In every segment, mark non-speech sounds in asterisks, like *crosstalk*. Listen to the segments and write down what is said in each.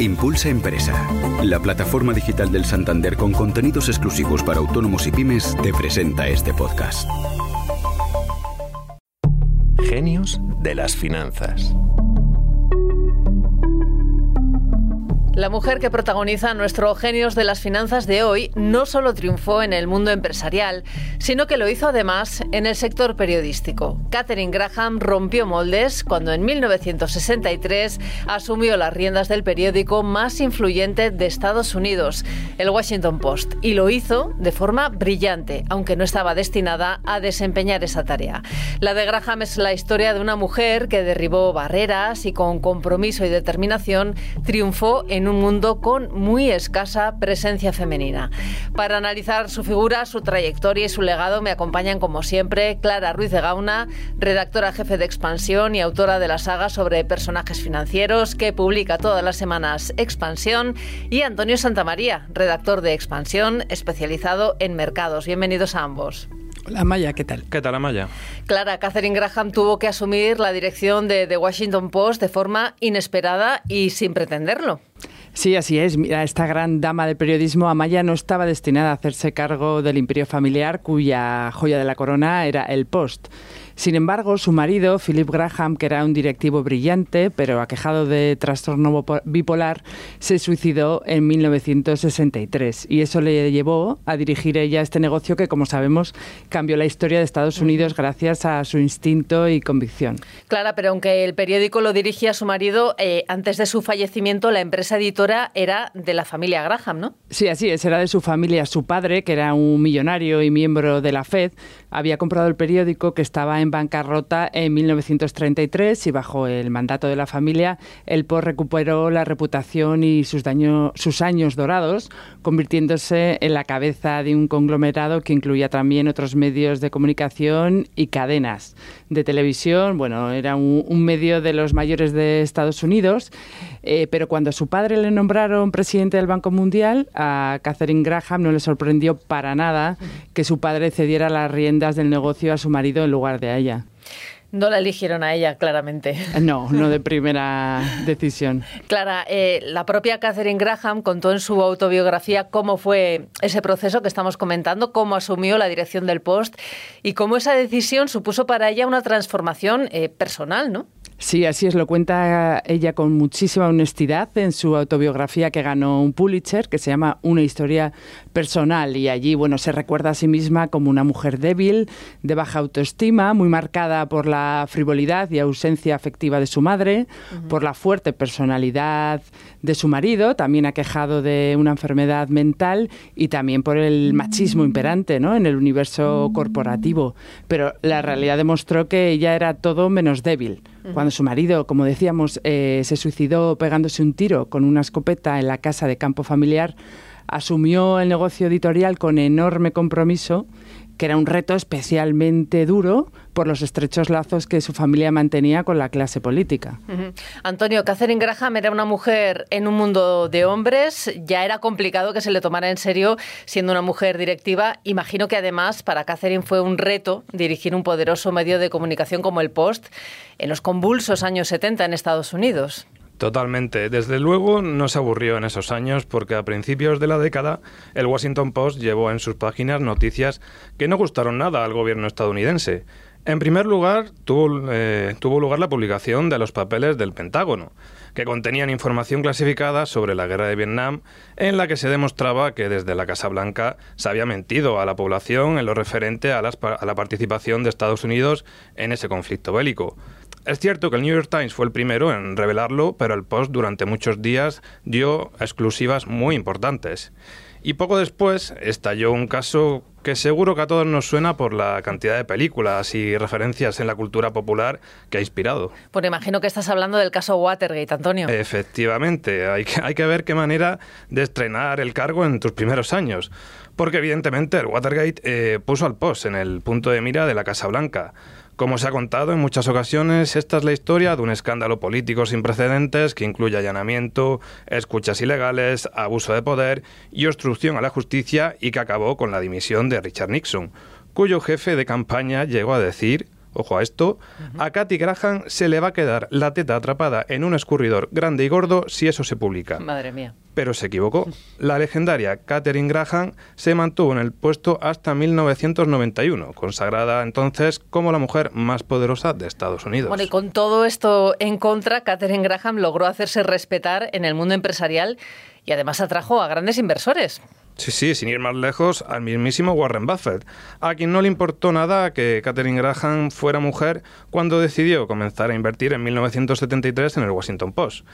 Impulsa Empresa, la plataforma digital del Santander con contenidos exclusivos para autónomos y pymes, te presenta este podcast. Genios de las finanzas. La mujer que protagoniza nuestro Genios de las Finanzas de hoy no solo triunfó en el mundo empresarial, sino que lo hizo además en el sector periodístico. Catherine Graham rompió moldes cuando en 1963 asumió las riendas del periódico más influyente de Estados Unidos, el Washington Post, y lo hizo de forma brillante, aunque no estaba destinada a desempeñar esa tarea. La de Graham es la historia de una mujer que derribó barreras y con compromiso y determinación triunfó en un mundo con muy escasa presencia femenina. Para analizar su figura, su trayectoria y su legado me acompañan como siempre Clara Ruiz de Gauna, redactora jefe de Expansión y autora de la saga sobre personajes financieros que publica todas las semanas Expansión, y Antonio Santamaría, redactor de Expansión, especializado en mercados. Bienvenidos a ambos. Hola Amaya, ¿qué tal? ¿Qué tal Amaya? Clara, Catherine Graham tuvo que asumir la dirección de The Washington Post de forma inesperada y sin pretenderlo. Sí, así es. Mira, esta gran dama del periodismo, Amaya, no estaba destinada a hacerse cargo del imperio familiar cuya joya de la corona era el Post. Sin embargo, su marido, Philip Graham, que era un directivo brillante, pero aquejado de trastorno bipolar, se suicidó en 1963 y eso le llevó a dirigir ella este negocio que, como sabemos, cambió la historia de Estados Unidos gracias a su instinto y convicción. Clara, pero aunque el periódico lo dirigía su marido, eh, antes de su fallecimiento la empresa era de la familia Graham, ¿no? Sí, así es, era de su familia. Su padre, que era un millonario y miembro de la Fed, había comprado el periódico que estaba en bancarrota en 1933 y bajo el mandato de la familia, el POR recuperó la reputación y sus, sus años dorados, convirtiéndose en la cabeza de un conglomerado que incluía también otros medios de comunicación y cadenas de televisión. Bueno, era un, medio de los mayores de Estados Unidos, eh, pero cuando su padre le nombraron presidente del Banco Mundial, a Catherine Graham no le sorprendió para nada que su padre cediera las riendas del negocio a su marido en lugar de a ella. No la eligieron a ella, claramente. No, no de primera decisión. Clara, eh, la propia Catherine Graham contó en su autobiografía cómo fue ese proceso que estamos comentando, cómo asumió la dirección del Post y cómo esa decisión supuso para ella una transformación eh, personal, ¿no? Sí, así es, lo cuenta ella con muchísima honestidad en su autobiografía que ganó un Pulitzer, que se llama Una historia personal, y allí, bueno, se recuerda a sí misma como una mujer débil, de baja autoestima, muy marcada por la frivolidad y ausencia afectiva de su madre, por la fuerte personalidad de su marido, también aquejado de una enfermedad mental, y también por el machismo imperante, ¿no?, en el universo corporativo. Pero la realidad demostró que ella era todo menos débil. Cuando su marido, como decíamos, eh, se suicidó pegándose un tiro con una escopeta en la casa de campo familiar, asumió el negocio editorial con enorme compromiso que era un reto especialmente duro por los estrechos lazos que su familia mantenía con la clase política. Antonio, Catherine Graham era una mujer en un mundo de hombres, ya era complicado que se le tomara en serio siendo una mujer directiva. Imagino que además para Catherine fue un reto dirigir un poderoso medio de comunicación como el Post en los convulsos años 70 en Estados Unidos. Totalmente. Desde luego no se aburrió en esos años porque a principios de la década el Washington Post llevó en sus páginas noticias que no gustaron nada al gobierno estadounidense. En primer lugar, tuvo, eh, tuvo lugar la publicación de los papeles del Pentágono, que contenían información clasificada sobre la guerra de Vietnam, en la que se demostraba que desde la Casa Blanca se había mentido a la población en lo referente a, a la participación de Estados Unidos en ese conflicto bélico. Es cierto que el New York Times fue el primero en revelarlo, pero el Post durante muchos días dio exclusivas muy importantes. Y poco después estalló un caso que seguro que a todos nos suena por la cantidad de películas y referencias en la cultura popular que ha inspirado. Pues imagino que estás hablando del caso Watergate, Antonio. Efectivamente, hay que, hay que ver qué manera de estrenar el cargo en tus primeros años. Porque evidentemente el Watergate eh, puso al post en el punto de mira de la Casa Blanca. Como se ha contado en muchas ocasiones, esta es la historia de un escándalo político sin precedentes que incluye allanamiento, escuchas ilegales, abuso de poder y obstrucción a la justicia y que acabó con la dimisión de Richard Nixon, cuyo jefe de campaña llegó a decir ojo a esto, a Katy Graham se le va a quedar la teta atrapada en un escurridor grande y gordo si eso se publica. Madre mía. Pero se equivocó. *laughs* La legendaria Katherine Graham se mantuvo en el puesto hasta 1991, consagrada entonces como la mujer más poderosa de Estados Unidos. Bueno, y con todo esto en contra, Katherine Graham logró hacerse respetar en el mundo empresarial y además atrajo a grandes inversores. Sí, sí, sin ir más lejos, al mismísimo Warren Buffett, a quien no le importó nada que Katherine Graham fuera mujer cuando decidió comenzar a invertir en 1973 en el Washington Post.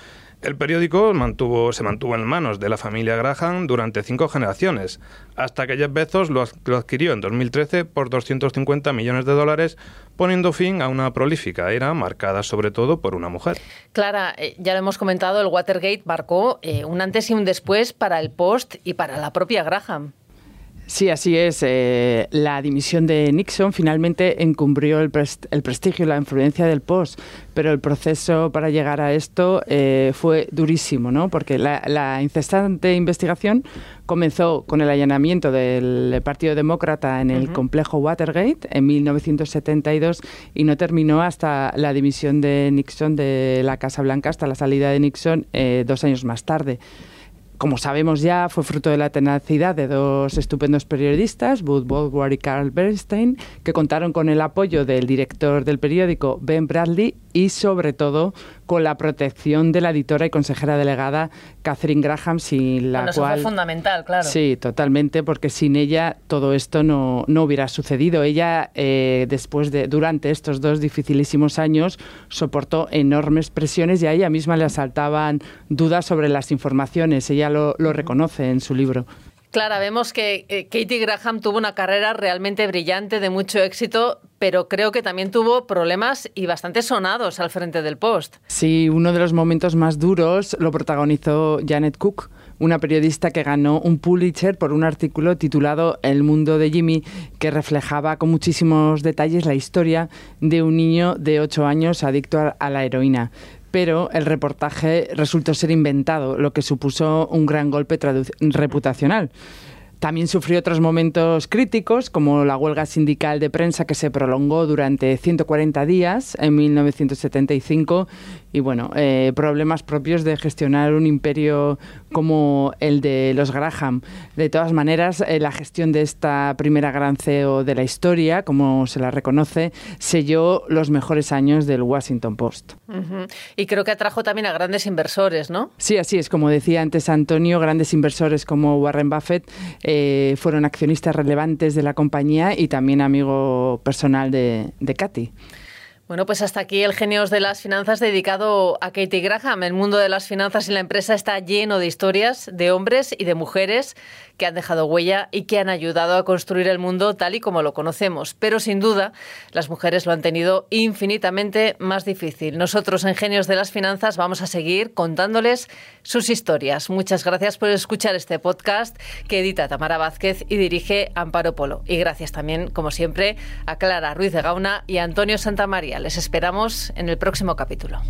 El periódico mantuvo, se mantuvo en manos de la familia Graham durante cinco generaciones, hasta que Jeff Bezos lo, adquirió en 2013 por 250 millones de dólares, poniendo fin a una prolífica era marcada sobre todo por una mujer. Clara, eh, ya lo hemos comentado, el Watergate marcó eh, un antes y un después para el Post y para la propia Graham. Sí, así es. Eh, la dimisión de Nixon finalmente encumbrió el, prestigio y la influencia del post, pero el proceso para llegar a esto eh, fue durísimo, ¿no? Porque la, incesante investigación comenzó con el allanamiento del Partido Demócrata en el complejo Watergate en 1972 y no terminó hasta la dimisión de Nixon de la Casa Blanca, hasta la salida de Nixon eh, dos años más tarde como sabemos ya, fue fruto de la tenacidad de dos estupendos periodistas, Bud Woodward y Carl Bernstein, que contaron con el apoyo del director del periódico, Ben Bradley, y sobre todo con la protección de la editora y consejera delegada Catherine Graham, sin la bueno, cual... Eso fue fundamental, claro. Sí, totalmente, porque sin ella todo esto no, no hubiera sucedido. Ella, eh, después de, durante estos dos dificilísimos años, soportó enormes presiones y a ella misma le asaltaban dudas sobre las informaciones. Ella lo, lo reconoce en su libro. Clara, vemos que eh, Katie Graham tuvo una carrera realmente brillante, de mucho éxito, pero creo que también tuvo problemas y bastante sonados al frente del post. Sí, uno de los momentos más duros lo protagonizó Janet Cook, una periodista que ganó un Pulitzer por un artículo titulado El mundo de Jimmy, que reflejaba con muchísimos detalles la historia de un niño de 8 años adicto a la heroína pero el reportaje resultó ser inventado, lo que supuso un gran golpe reputacional. También sufrió otros momentos críticos, como la huelga sindical de prensa que se prolongó durante 140 días en 1975 y bueno, eh, problemas propios de gestionar un imperio como el de los Graham. De todas maneras, eh, la gestión de esta primera gran CEO de la historia, como se la reconoce, selló los mejores años del Washington Post. Y creo que atrajo también a grandes inversores, ¿no? Sí, así es. Como decía antes Antonio, grandes inversores como Warren Buffett eh, fueron accionistas relevantes de la compañía y también amigo personal de, de Katy. Bueno, pues hasta aquí el Genios de las Finanzas dedicado a Katie Graham. El mundo de las finanzas y la empresa está lleno de historias de hombres y de mujeres que han dejado huella y que han ayudado a construir el mundo tal y como lo conocemos. Pero sin duda, las mujeres lo han tenido infinitamente más difícil. Nosotros en Genios de las Finanzas vamos a seguir contándoles sus historias. Muchas gracias por escuchar este podcast que edita Tamara Vázquez y dirige Amparo Polo. Y gracias también, como siempre, a Clara Ruiz de Gauna y a Antonio Santamaría. Les esperamos en el próximo capítulo.